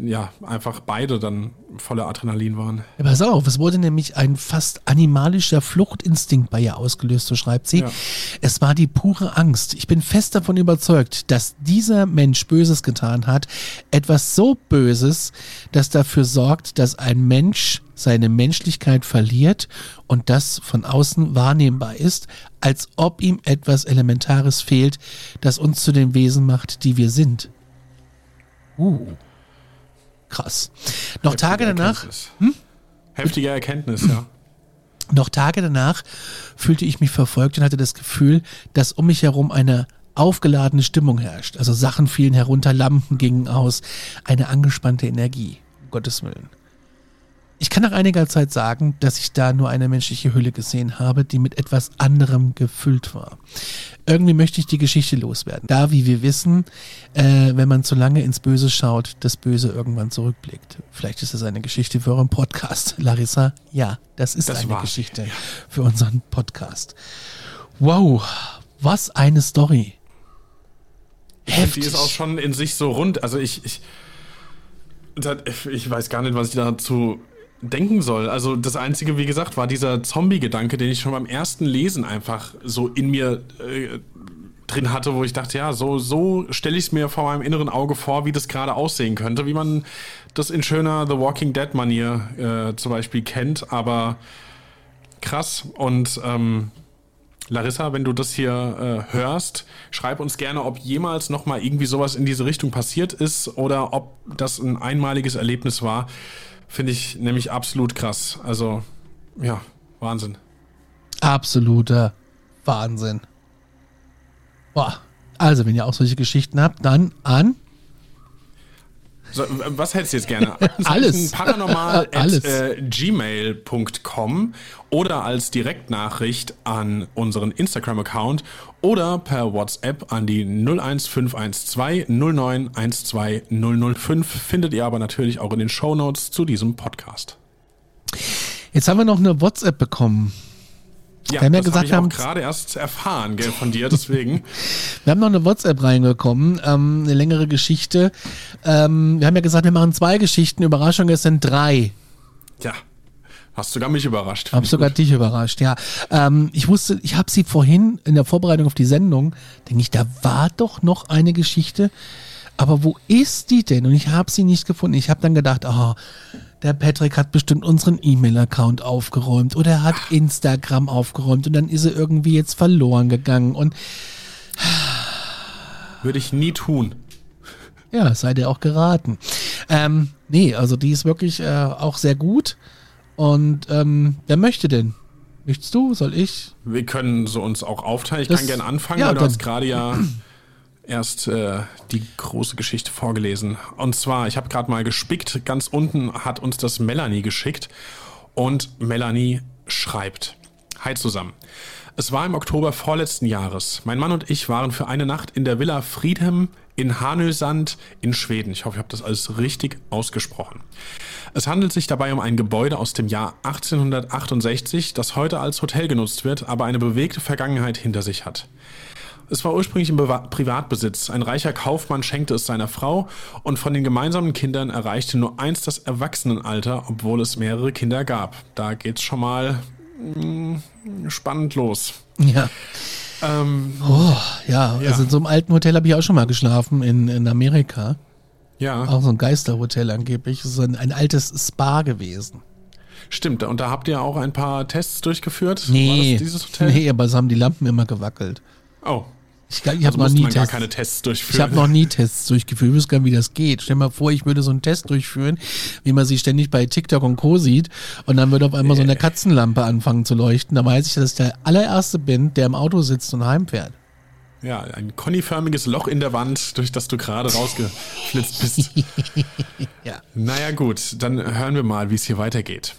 ja, einfach beide dann voller Adrenalin waren. Ja, pass auf, es wurde nämlich ein fast animalischer Fluchtinstinkt bei ihr ausgelöst, so schreibt sie. Ja. Es war die pure Angst. Ich bin fest davon überzeugt, dass dieser Mensch Böses getan hat. Etwas so Böses, das dafür sorgt, dass ein Mensch seine Menschlichkeit verliert und das von außen wahrnehmbar ist, als ob ihm etwas Elementares fehlt, das uns zu den Wesen macht, die wir sind. Uh. Krass. Noch Heftige Tage danach. Hm? Heftige Erkenntnis, ja. Noch Tage danach fühlte ich mich verfolgt und hatte das Gefühl, dass um mich herum eine aufgeladene Stimmung herrscht. Also Sachen fielen herunter, Lampen gingen aus, eine angespannte Energie, um Gottes Willen. Ich kann nach einiger Zeit sagen, dass ich da nur eine menschliche Hülle gesehen habe, die mit etwas anderem gefüllt war. Irgendwie möchte ich die Geschichte loswerden. Da, wie wir wissen, äh, wenn man zu lange ins Böse schaut, das Böse irgendwann zurückblickt. Vielleicht ist das eine Geschichte für euren Podcast. Larissa, ja, das ist das eine war. Geschichte für unseren Podcast. Wow, was eine Story. Heftig. Die ist auch schon in sich so rund. Also ich, ich, ich weiß gar nicht, was ich dazu denken soll. Also das Einzige, wie gesagt, war dieser Zombie-Gedanke, den ich schon beim ersten Lesen einfach so in mir äh, drin hatte, wo ich dachte, ja, so, so stelle ich es mir vor meinem inneren Auge vor, wie das gerade aussehen könnte, wie man das in schöner The Walking Dead-Manier äh, zum Beispiel kennt, aber krass. Und ähm, Larissa, wenn du das hier äh, hörst, schreib uns gerne, ob jemals nochmal irgendwie sowas in diese Richtung passiert ist oder ob das ein einmaliges Erlebnis war. Finde ich nämlich absolut krass. Also, ja, Wahnsinn. Absoluter Wahnsinn. Boah. Also, wenn ihr auch solche Geschichten habt, dann an. So, was hättest du jetzt gerne? Alles. Paranormal Alles. Äh, gmail.com oder als Direktnachricht an unseren Instagram-Account oder per WhatsApp an die 01512 0912 005. Findet ihr aber natürlich auch in den Show Notes zu diesem Podcast. Jetzt haben wir noch eine WhatsApp bekommen. Ja, wir haben ja gesagt, hab ich wir haben gerade erst erfahren gell, von dir, deswegen. wir haben noch eine WhatsApp reingekommen, ähm, eine längere Geschichte. Ähm, wir haben ja gesagt, wir machen zwei Geschichten. Überraschung, es sind drei. Ja, Hast sogar mich überrascht. Hab sogar gut. dich überrascht, ja. Ähm, ich wusste, ich habe sie vorhin in der Vorbereitung auf die Sendung, denke ich, da war doch noch eine Geschichte. Aber wo ist die denn? Und ich habe sie nicht gefunden. Ich habe dann gedacht, oh, der Patrick hat bestimmt unseren E-Mail-Account aufgeräumt oder er hat Instagram aufgeräumt und dann ist er irgendwie jetzt verloren gegangen und würde ich nie tun. Ja, sei dir auch geraten. Ähm, nee, also die ist wirklich äh, auch sehr gut. Und ähm, wer möchte denn? Möchtest du? Soll ich? Wir können so uns auch aufteilen. Ich das, kann gerne anfangen, ja, weil du hast gerade ja erst äh, die große Geschichte vorgelesen. Und zwar, ich habe gerade mal gespickt, ganz unten hat uns das Melanie geschickt. Und Melanie schreibt. Hi zusammen. Es war im Oktober vorletzten Jahres. Mein Mann und ich waren für eine Nacht in der Villa Friedhem in Hanösand in Schweden. Ich hoffe, ich habe das alles richtig ausgesprochen. Es handelt sich dabei um ein Gebäude aus dem Jahr 1868, das heute als Hotel genutzt wird, aber eine bewegte Vergangenheit hinter sich hat. Es war ursprünglich im Privatbesitz. Ein reicher Kaufmann schenkte es seiner Frau und von den gemeinsamen Kindern erreichte nur eins das Erwachsenenalter, obwohl es mehrere Kinder gab. Da geht's schon mal mh, mm, spannend los. Ja. Ähm, oh, ja, ja, also in so einem alten Hotel habe ich auch schon mal geschlafen in, in Amerika. Ja. Auch so ein Geisterhotel angeblich. Das ist ein, ein altes Spa gewesen. Stimmt, und da habt ihr auch ein paar Tests durchgeführt? Nee, dieses Hotel? nee, aber es haben die Lampen immer gewackelt. Oh, ich, ich habe also noch nie Tests, keine Tests durchführen. Ich habe noch nie Tests durchgeführt. Ich wüsste gar nicht, wie das geht. Stell dir mal vor, ich würde so einen Test durchführen, wie man sie ständig bei TikTok und Co. sieht. Und dann würde auf einmal so eine Katzenlampe anfangen zu leuchten. Da weiß ich, dass ich der allererste bin, der im Auto sitzt und heimfährt. Ja, ein koniförmiges Loch in der Wand, durch das du gerade rausgeflitzt bist. ja. Naja, gut, dann hören wir mal, wie es hier weitergeht.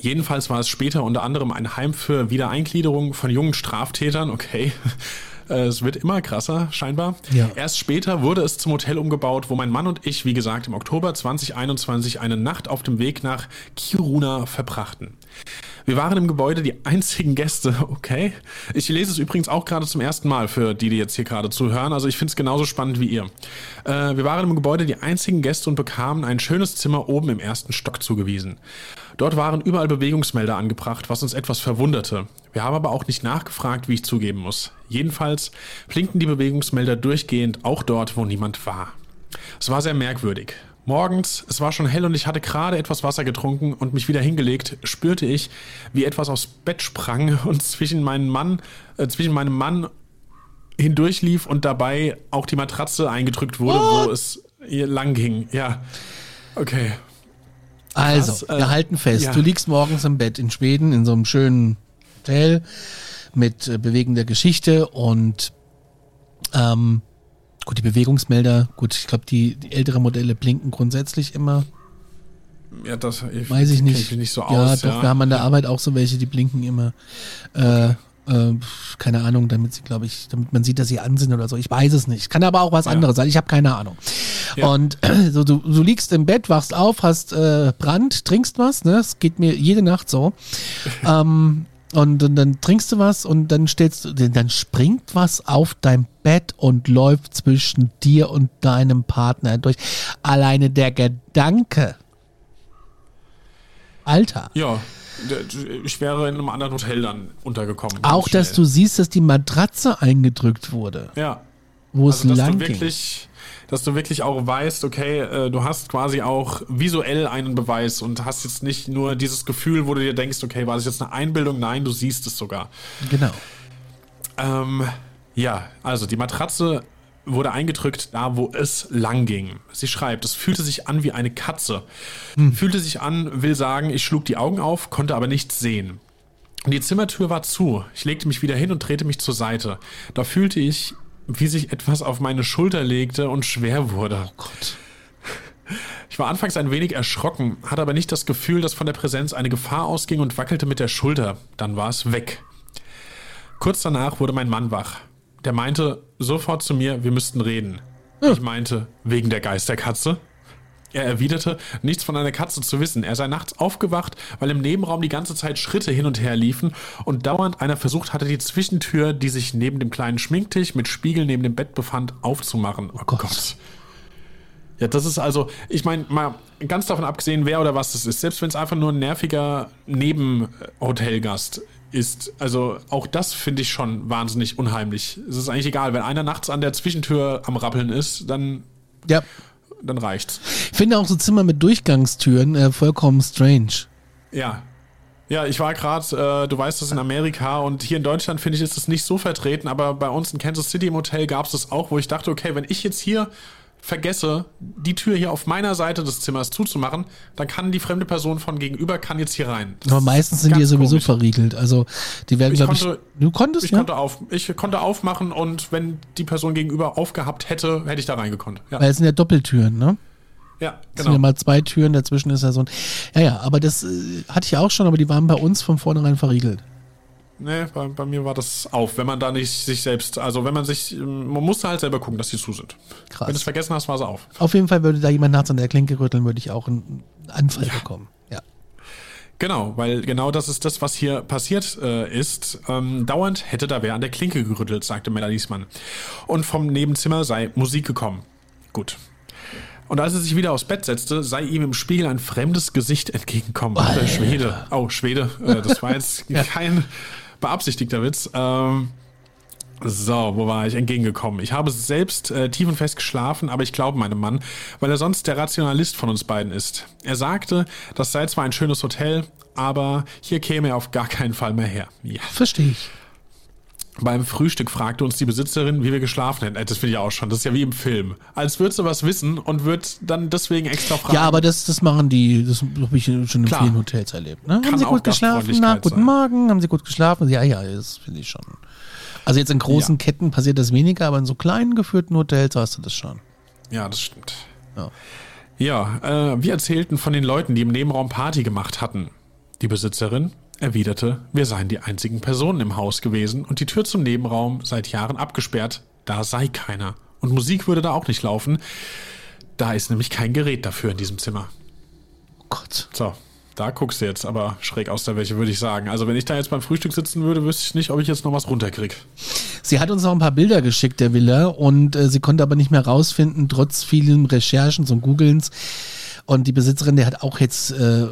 Jedenfalls war es später unter anderem ein Heim für Wiedereingliederung von jungen Straftätern, okay. Äh, es wird immer krasser, scheinbar. Ja. Erst später wurde es zum Hotel umgebaut, wo mein Mann und ich, wie gesagt, im Oktober 2021 eine Nacht auf dem Weg nach Kiruna verbrachten. Wir waren im Gebäude die einzigen Gäste, okay. Ich lese es übrigens auch gerade zum ersten Mal für die, die jetzt hier gerade zuhören. Also ich finde es genauso spannend wie ihr. Äh, wir waren im Gebäude die einzigen Gäste und bekamen ein schönes Zimmer oben im ersten Stock zugewiesen. Dort waren überall Bewegungsmelder angebracht, was uns etwas verwunderte. Wir haben aber auch nicht nachgefragt, wie ich zugeben muss. Jedenfalls blinkten die Bewegungsmelder durchgehend auch dort, wo niemand war. Es war sehr merkwürdig. Morgens, es war schon hell und ich hatte gerade etwas Wasser getrunken und mich wieder hingelegt, spürte ich, wie etwas aufs Bett sprang und zwischen meinen Mann, äh, zwischen meinem Mann hindurchlief und dabei auch die Matratze eingedrückt wurde, oh. wo es lang ging. Ja. Okay. Also, Krass, äh, wir halten fest, ja. du liegst morgens im Bett in Schweden in so einem schönen Hotel mit äh, bewegender Geschichte und ähm, gut, die Bewegungsmelder, gut, ich glaube, die, die älteren Modelle blinken grundsätzlich immer. Ja, das ich, weiß ich nicht. nicht so ja, aus, doch, ja. wir haben an der Arbeit auch so welche, die blinken immer. Äh. Äh, keine Ahnung, damit sie, glaube ich, damit man sieht, dass sie an sind oder so. Ich weiß es nicht. Kann aber auch was ja. anderes sein. Ich habe keine Ahnung. Ja. Und so, du, du liegst im Bett, wachst auf, hast äh, Brand, trinkst was. Ne, es geht mir jede Nacht so. ähm, und, und, dann trinkst du was und dann stellst du, dann springt was auf dein Bett und läuft zwischen dir und deinem Partner durch. Alleine der Gedanke. Alter. Ja ich wäre in einem anderen Hotel dann untergekommen. Auch, dass du siehst, dass die Matratze eingedrückt wurde. Ja. Wo also, es lang du wirklich, Dass du wirklich auch weißt, okay, äh, du hast quasi auch visuell einen Beweis und hast jetzt nicht nur dieses Gefühl, wo du dir denkst, okay, war das jetzt eine Einbildung? Nein, du siehst es sogar. Genau. Ähm, ja, also die Matratze wurde eingedrückt, da wo es lang ging. Sie schreibt, es fühlte sich an wie eine Katze. Hm. Fühlte sich an, will sagen, ich schlug die Augen auf, konnte aber nichts sehen. Die Zimmertür war zu. Ich legte mich wieder hin und drehte mich zur Seite. Da fühlte ich, wie sich etwas auf meine Schulter legte und schwer wurde. Oh Gott. Ich war anfangs ein wenig erschrocken, hatte aber nicht das Gefühl, dass von der Präsenz eine Gefahr ausging und wackelte mit der Schulter. Dann war es weg. Kurz danach wurde mein Mann wach der meinte sofort zu mir, wir müssten reden. Ja. Ich meinte, wegen der Geisterkatze. Er erwiderte, nichts von einer Katze zu wissen. Er sei nachts aufgewacht, weil im Nebenraum die ganze Zeit Schritte hin und her liefen und dauernd einer versucht hatte, die Zwischentür, die sich neben dem kleinen Schminktisch mit Spiegel neben dem Bett befand, aufzumachen. Oh Gott. Gott. Ja, das ist also, ich meine, mal ganz davon abgesehen, wer oder was das ist, selbst wenn es einfach nur ein nerviger Nebenhotelgast ist, also auch das finde ich schon wahnsinnig unheimlich. Es ist eigentlich egal, wenn einer nachts an der Zwischentür am Rappeln ist, dann, Ja. Dann reicht's. Ich finde auch so Zimmer mit Durchgangstüren äh, vollkommen strange. Ja. Ja, ich war gerade, äh, du weißt das in Amerika und hier in Deutschland finde ich, ist das nicht so vertreten, aber bei uns in Kansas City im Hotel gab es das auch, wo ich dachte, okay, wenn ich jetzt hier vergesse, die Tür hier auf meiner Seite des Zimmers zuzumachen, dann kann die fremde Person von gegenüber kann jetzt hier rein. Das Aber meistens sind die ja sowieso komisch. verriegelt. Also die werden, glaube ich. Du konntest, Ich ja? konnte, auf, ich konnte aufmachen und wenn die Person gegenüber aufgehabt hätte, hätte ich da reingekonnt. Ja, Weil es sind ja Doppeltüren, ne? ja Es sind ja genau. mal zwei Türen, dazwischen ist ja so ein. Ja, ja, aber das äh, hatte ich auch schon, aber die waren bei uns von vornherein verriegelt. Nee, bei, bei mir war das auf, wenn man da nicht sich selbst, also wenn man sich, man musste halt selber gucken, dass die zu sind. Krass. Wenn du es vergessen hast, war sie auf. Auf jeden Fall würde da jemand nachts an der Klinke rütteln, würde ich auch einen Anfall bekommen. Ja. Genau, weil genau das ist das, was hier passiert äh, ist. Ähm, dauernd hätte da wer an der Klinke gerüttelt, sagte Melanies Mann. Und vom Nebenzimmer sei Musik gekommen. Gut. Und als er sich wieder aufs Bett setzte, sei ihm im Spiegel ein fremdes Gesicht entgegenkommen. Der Schwede. Oh, Schwede. Äh, das war jetzt kein beabsichtigter Witz. Ähm, so, wo war ich entgegengekommen? Ich habe selbst äh, tief und fest geschlafen, aber ich glaube meinem Mann, weil er sonst der Rationalist von uns beiden ist. Er sagte, das sei zwar ein schönes Hotel, aber hier käme er auf gar keinen Fall mehr her. Ja. Verstehe ich. Beim Frühstück fragte uns die Besitzerin, wie wir geschlafen hätten. Äh, Das finde ich auch schon. Das ist ja wie im Film. Als würde sie was wissen und wird dann deswegen extra fragen. Ja, aber das, das machen die, das habe ich schon in Klar. vielen Hotels erlebt. Ne? Haben Sie gut geschlafen? Na, guten sein. Morgen, haben Sie gut geschlafen? Ja, ja, das finde ich schon. Also jetzt in großen Ja. Ketten passiert das weniger, aber in so kleinen geführten Hotels hast du das schon. Ja, das stimmt. Ja. Ja, äh, wir erzählten von den Leuten, die im Nebenraum Party gemacht hatten. Die Besitzerin erwiderte, wir seien die einzigen Personen im Haus gewesen und die Tür zum Nebenraum seit Jahren abgesperrt, da sei keiner. Und Musik würde da auch nicht laufen. Da ist nämlich kein Gerät dafür in diesem Zimmer. Oh Gott. So, da guckst du jetzt aber schräg aus der Wäsche, würde ich sagen. Also wenn ich da jetzt beim Frühstück sitzen würde, wüsste ich nicht, ob ich jetzt noch was runterkrieg. Sie hat uns noch ein paar Bilder geschickt, der Villa, und äh, sie konnte aber nicht mehr rausfinden, trotz vielen Recherchen und Googlens. Und die Besitzerin, der hat auch jetzt äh,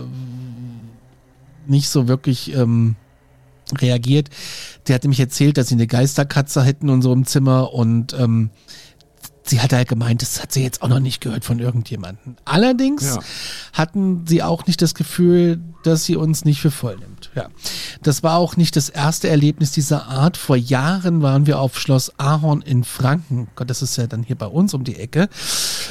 nicht so wirklich ähm, reagiert. Der hat nämlich erzählt, dass sie eine Geisterkatze hätten so im Zimmer und ähm, sie hat halt gemeint, das hat sie jetzt auch noch nicht gehört von irgendjemandem. Allerdings Ja. hatten sie auch nicht das Gefühl, dass sie uns nicht für voll nimmt. Ja. Das war auch nicht das erste Erlebnis dieser Art. Vor Jahren waren wir auf Schloss Ahorn in Franken. Gott, das ist ja dann hier bei uns um die Ecke.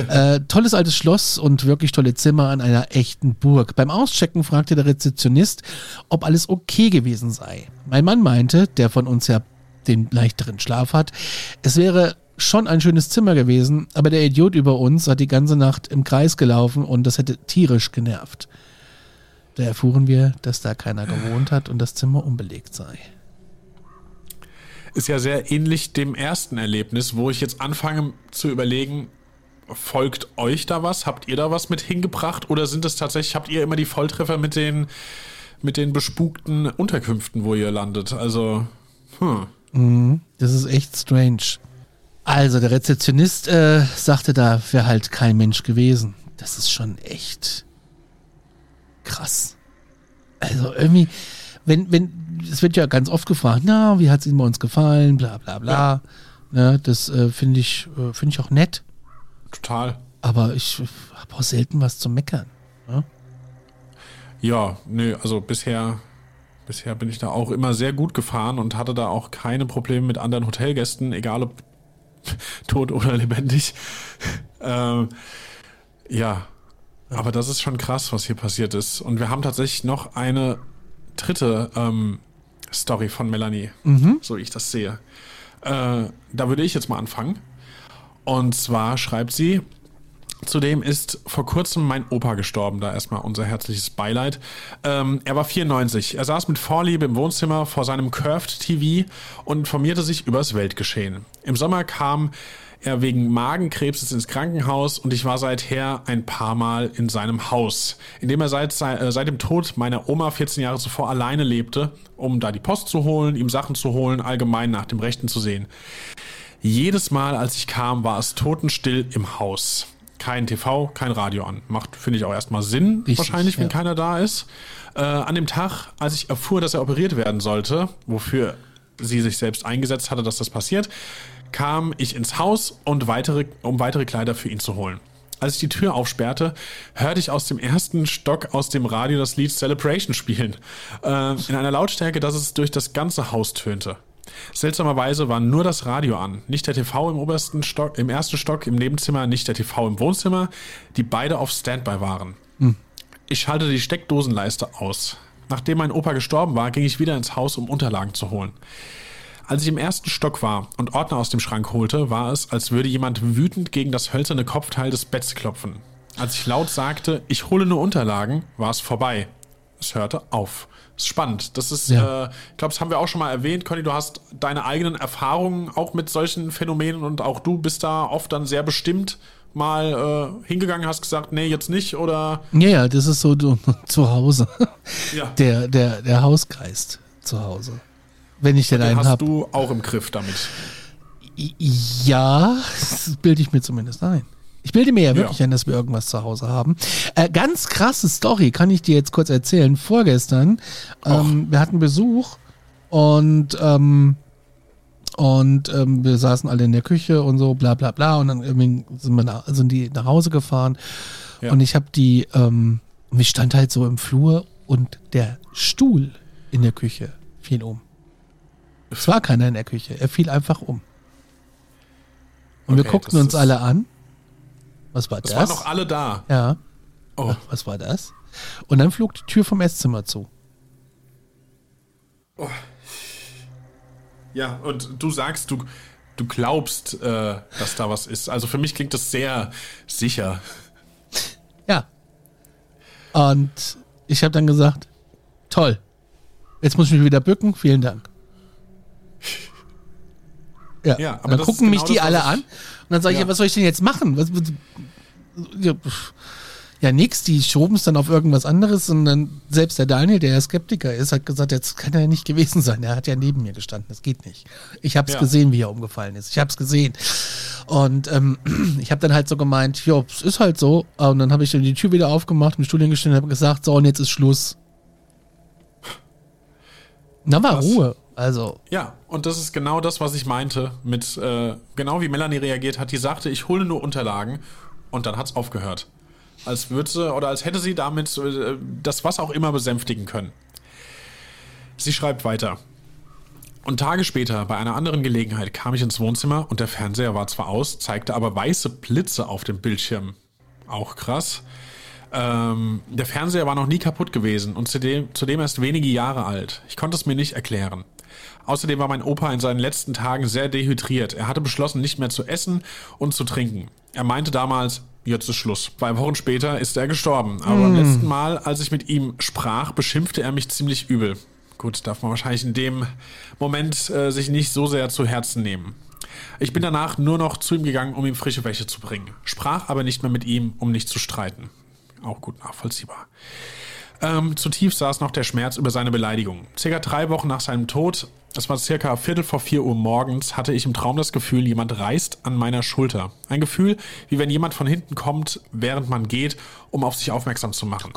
Äh, tolles altes Schloss und wirklich tolle Zimmer an einer echten Burg. Beim Auschecken fragte der Rezeptionist, ob alles okay gewesen sei. Mein Mann meinte, der von uns ja den leichteren Schlaf hat, es wäre schon ein schönes Zimmer gewesen, aber der Idiot über uns hat die ganze Nacht im Kreis gelaufen und das hätte tierisch genervt. Da erfuhren wir, dass da keiner gewohnt hat und das Zimmer unbelegt sei. ist ja sehr ähnlich dem ersten Erlebnis, wo ich jetzt anfange zu überlegen, folgt euch da was? Habt ihr da was mit hingebracht? Oder sind es tatsächlich, habt ihr immer die Volltreffer mit den, mit den bespukten Unterkünften, wo ihr landet? Also, hm. Das ist echt strange. Also, der Rezeptionist äh, sagte, da wäre halt kein Mensch gewesen. Das ist schon echt krass. Also irgendwie, wenn, wenn, es wird ja ganz oft gefragt, na, wie hat es Ihnen bei uns gefallen, bla bla bla. Ne, das äh, finde ich, äh, finde ich auch nett, Total. aber ich habe auch selten was zu meckern. Ja, nö, also bisher, bisher bin ich da auch immer sehr gut gefahren und hatte da auch keine Probleme mit anderen Hotelgästen, egal ob tot oder lebendig. ähm, ja, aber das ist schon krass, was hier passiert ist. Und wir haben tatsächlich noch eine dritte ähm, Story von Melanie, so wie ich das sehe. Äh, da würde ich jetzt mal anfangen. Und zwar schreibt sie, Zudem ist vor kurzem mein Opa gestorben, da erstmal unser herzliches Beileid. Ähm, er war 94. Er saß mit Vorliebe im Wohnzimmer vor seinem Curved TV und informierte sich über das Weltgeschehen. Im Sommer kam er wegen Magenkrebses ins Krankenhaus und ich war seither ein paar Mal in seinem Haus, in dem er seit, sei- äh, seit dem Tod meiner Oma 14 Jahre zuvor alleine lebte, um da die Post zu holen, ihm Sachen zu holen, allgemein nach dem Rechten zu sehen. Jedes Mal, als ich kam, war es totenstill im Haus. kein TV, kein Radio an. Macht, finde ich, auch erstmal Sinn, Richtig, wahrscheinlich, wenn ja. keiner da ist. Äh, an dem Tag, als ich erfuhr, dass er operiert werden sollte, wofür sie sich selbst eingesetzt hatte, dass das passiert, kam ich ins Haus und weitere, um weitere Kleider für ihn zu holen. Als ich die Tür aufsperrte, hörte ich aus dem ersten Stock aus dem Radio das Lied Celebration spielen. Äh, in einer Lautstärke, dass es durch das ganze Haus tönte. Seltsamerweise war nur das Radio an, nicht der TV im obersten Stock, im ersten Stock im Nebenzimmer, nicht der TV im Wohnzimmer, die beide auf Standby waren. Ich schaltete die Steckdosenleiste aus. Nachdem mein Opa gestorben war, ging ich wieder ins Haus, um Unterlagen zu holen. Als ich im ersten Stock war und Ordner aus dem Schrank holte, war es, als würde jemand wütend gegen das hölzerne Kopfteil des Betts klopfen. Als ich laut sagte, ich hole nur Unterlagen, war es vorbei. Es hörte auf. Das ist spannend. Das ist, Ja. äh, ich glaube, das haben wir auch schon mal erwähnt. Conny, du hast deine eigenen Erfahrungen auch mit solchen Phänomenen und auch du bist da oft dann sehr bestimmt mal äh, hingegangen, hast gesagt, nee, jetzt nicht oder Ja, ja, das ist so du, zu Hause. ja, Der, der, der Hauskreis zu Hause. Wenn ich denn den einen hast habe. du auch im Griff damit. Ja, das bilde ich mir zumindest ein. Ich bilde mir ja wirklich Ja. ein, dass wir irgendwas zu Hause haben. Äh, ganz krasse Story, kann ich dir jetzt kurz erzählen. Vorgestern, ähm, wir hatten Besuch und, ähm, und ähm, wir saßen alle in der Küche und so, bla bla bla. Und dann irgendwie sind, wir nach, sind die nach Hause gefahren. Ja. Und ich habe die, ähm, und ich stand halt so im Flur und der Stuhl in der Küche fiel um. Es war keiner in der Küche, er fiel einfach um. Und wir Okay, guckten das uns alle an. Was war Es das? waren noch alle da. ja, Oh, was war das? Und dann flog die Tür vom Esszimmer zu. ja, und du sagst, du, du glaubst, äh, dass da was ist. Also für mich klingt das sehr sicher. Ja. Und ich habe dann gesagt, toll. Jetzt muss ich mich wieder bücken. Vielen Dank. Ja, Ja, aber dann gucken ist mich genau die das, alle an. Und dann sage ich, Ja. ja, was soll ich denn jetzt machen? Was, ja, ja, nix. Die schoben es dann auf irgendwas anderes. Und dann selbst der Daniel, der ja Skeptiker ist, hat gesagt, jetzt kann er ja nicht gewesen sein. Er hat ja neben mir gestanden. Das geht nicht. Ich habe es Ja. gesehen, wie er umgefallen ist. Ich habe es gesehen. Und ähm, ich habe dann halt so gemeint, jo, es ist halt so. Und dann habe ich dann die Tür wieder aufgemacht, im Stuhl hingestellt und habe gesagt, so, und jetzt ist Schluss. Dann war. Ruhe. Also, Ja, und das ist genau das, was ich meinte mit, äh, genau wie Melanie reagiert hat. Die sagte, ich hole nur Unterlagen und dann hat's aufgehört. Als würde sie, oder als hätte sie damit äh, das was auch immer besänftigen können. Sie schreibt weiter. Und Tage später, bei einer anderen Gelegenheit, kam ich ins Wohnzimmer und der Fernseher war zwar aus, zeigte aber weiße Blitze auf dem Bildschirm. Auch krass. Ähm, der Fernseher war noch nie kaputt gewesen und zudem, zudem erst wenige Jahre alt. Ich konnte es mir nicht erklären. Außerdem war mein Opa in seinen letzten Tagen sehr dehydriert. Er hatte beschlossen, nicht mehr zu essen und zu trinken. Er meinte damals, jetzt ist Schluss. Zwei Wochen später ist er gestorben. Aber beim letzten Mal, als ich mit ihm sprach, beschimpfte er mich ziemlich übel. Gut, darf man wahrscheinlich in dem Moment äh, sich nicht so sehr zu Herzen nehmen. Ich bin danach nur noch zu ihm gegangen, um ihm frische Wäsche zu bringen. Sprach aber nicht mehr mit ihm, um nicht zu streiten. Auch gut nachvollziehbar. Ähm, zutiefst saß noch der Schmerz über seine Beleidigung. Circa drei Wochen nach seinem Tod, es war circa Viertel vor vier Uhr morgens, hatte ich im Traum das Gefühl, jemand reißt an meiner Schulter. Ein Gefühl, wie wenn jemand von hinten kommt, während man geht, um auf sich aufmerksam zu machen.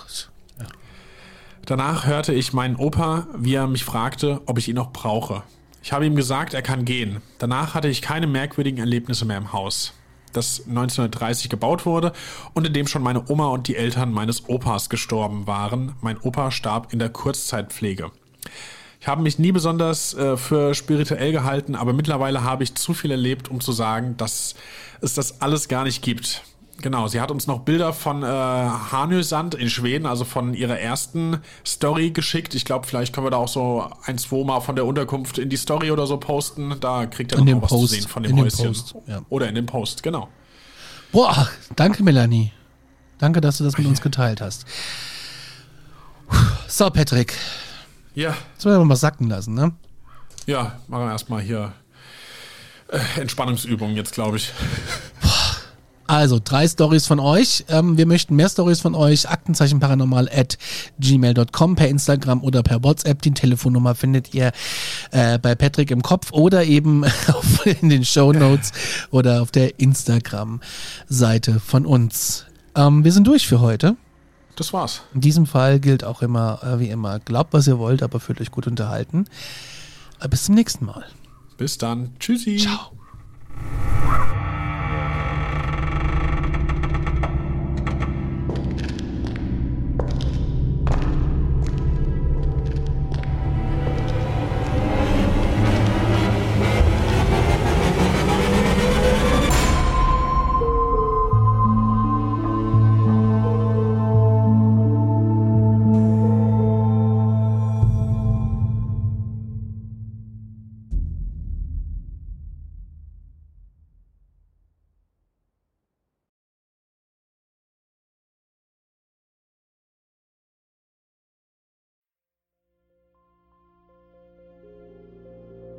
Danach hörte ich meinen Opa, wie er mich fragte, ob ich ihn noch brauche. Ich habe ihm gesagt, er kann gehen. Danach hatte ich keine merkwürdigen Erlebnisse mehr im Haus, das 1930 gebaut wurde und in dem schon meine Oma und die Eltern meines Opas gestorben waren. Mein Opa starb in der Kurzzeitpflege. Ich habe mich nie besonders äh, für spirituell gehalten, aber mittlerweile habe ich zu viel erlebt, um zu sagen, dass es das alles gar nicht gibt. Genau, sie hat uns noch Bilder von äh, Hanösand in Schweden, also von ihrer ersten Story geschickt. Ich glaube, vielleicht können wir da auch so ein, zwei Mal von der Unterkunft in die Story oder so posten. Da kriegt ihr In noch dem was Post, zu sehen von dem in dem Häuschen. Post, ja. Oder in dem Post, genau. boah, danke, Melanie. Danke, dass du das mit uns geteilt hast. So, Patrick, Ja, jetzt wollen wir mal sacken lassen, ne? ja, machen wir erstmal hier äh, Entspannungsübungen jetzt, glaube ich. Also drei Stories von euch. Ähm, wir möchten mehr Stories von euch. Aktenzeichen paranormal at gmail.com per Instagram oder per WhatsApp. Die Telefonnummer findet ihr äh, bei Patrick im Kopf oder eben auf, in den Show Notes oder auf der Instagram-Seite von uns. Ähm, wir sind durch für heute. Das war's. In diesem Fall gilt auch immer, äh, wie immer, glaubt, was ihr wollt, aber fühlt euch gut unterhalten. Äh, bis zum nächsten Mal. Bis dann. Tschüssi. Ciao.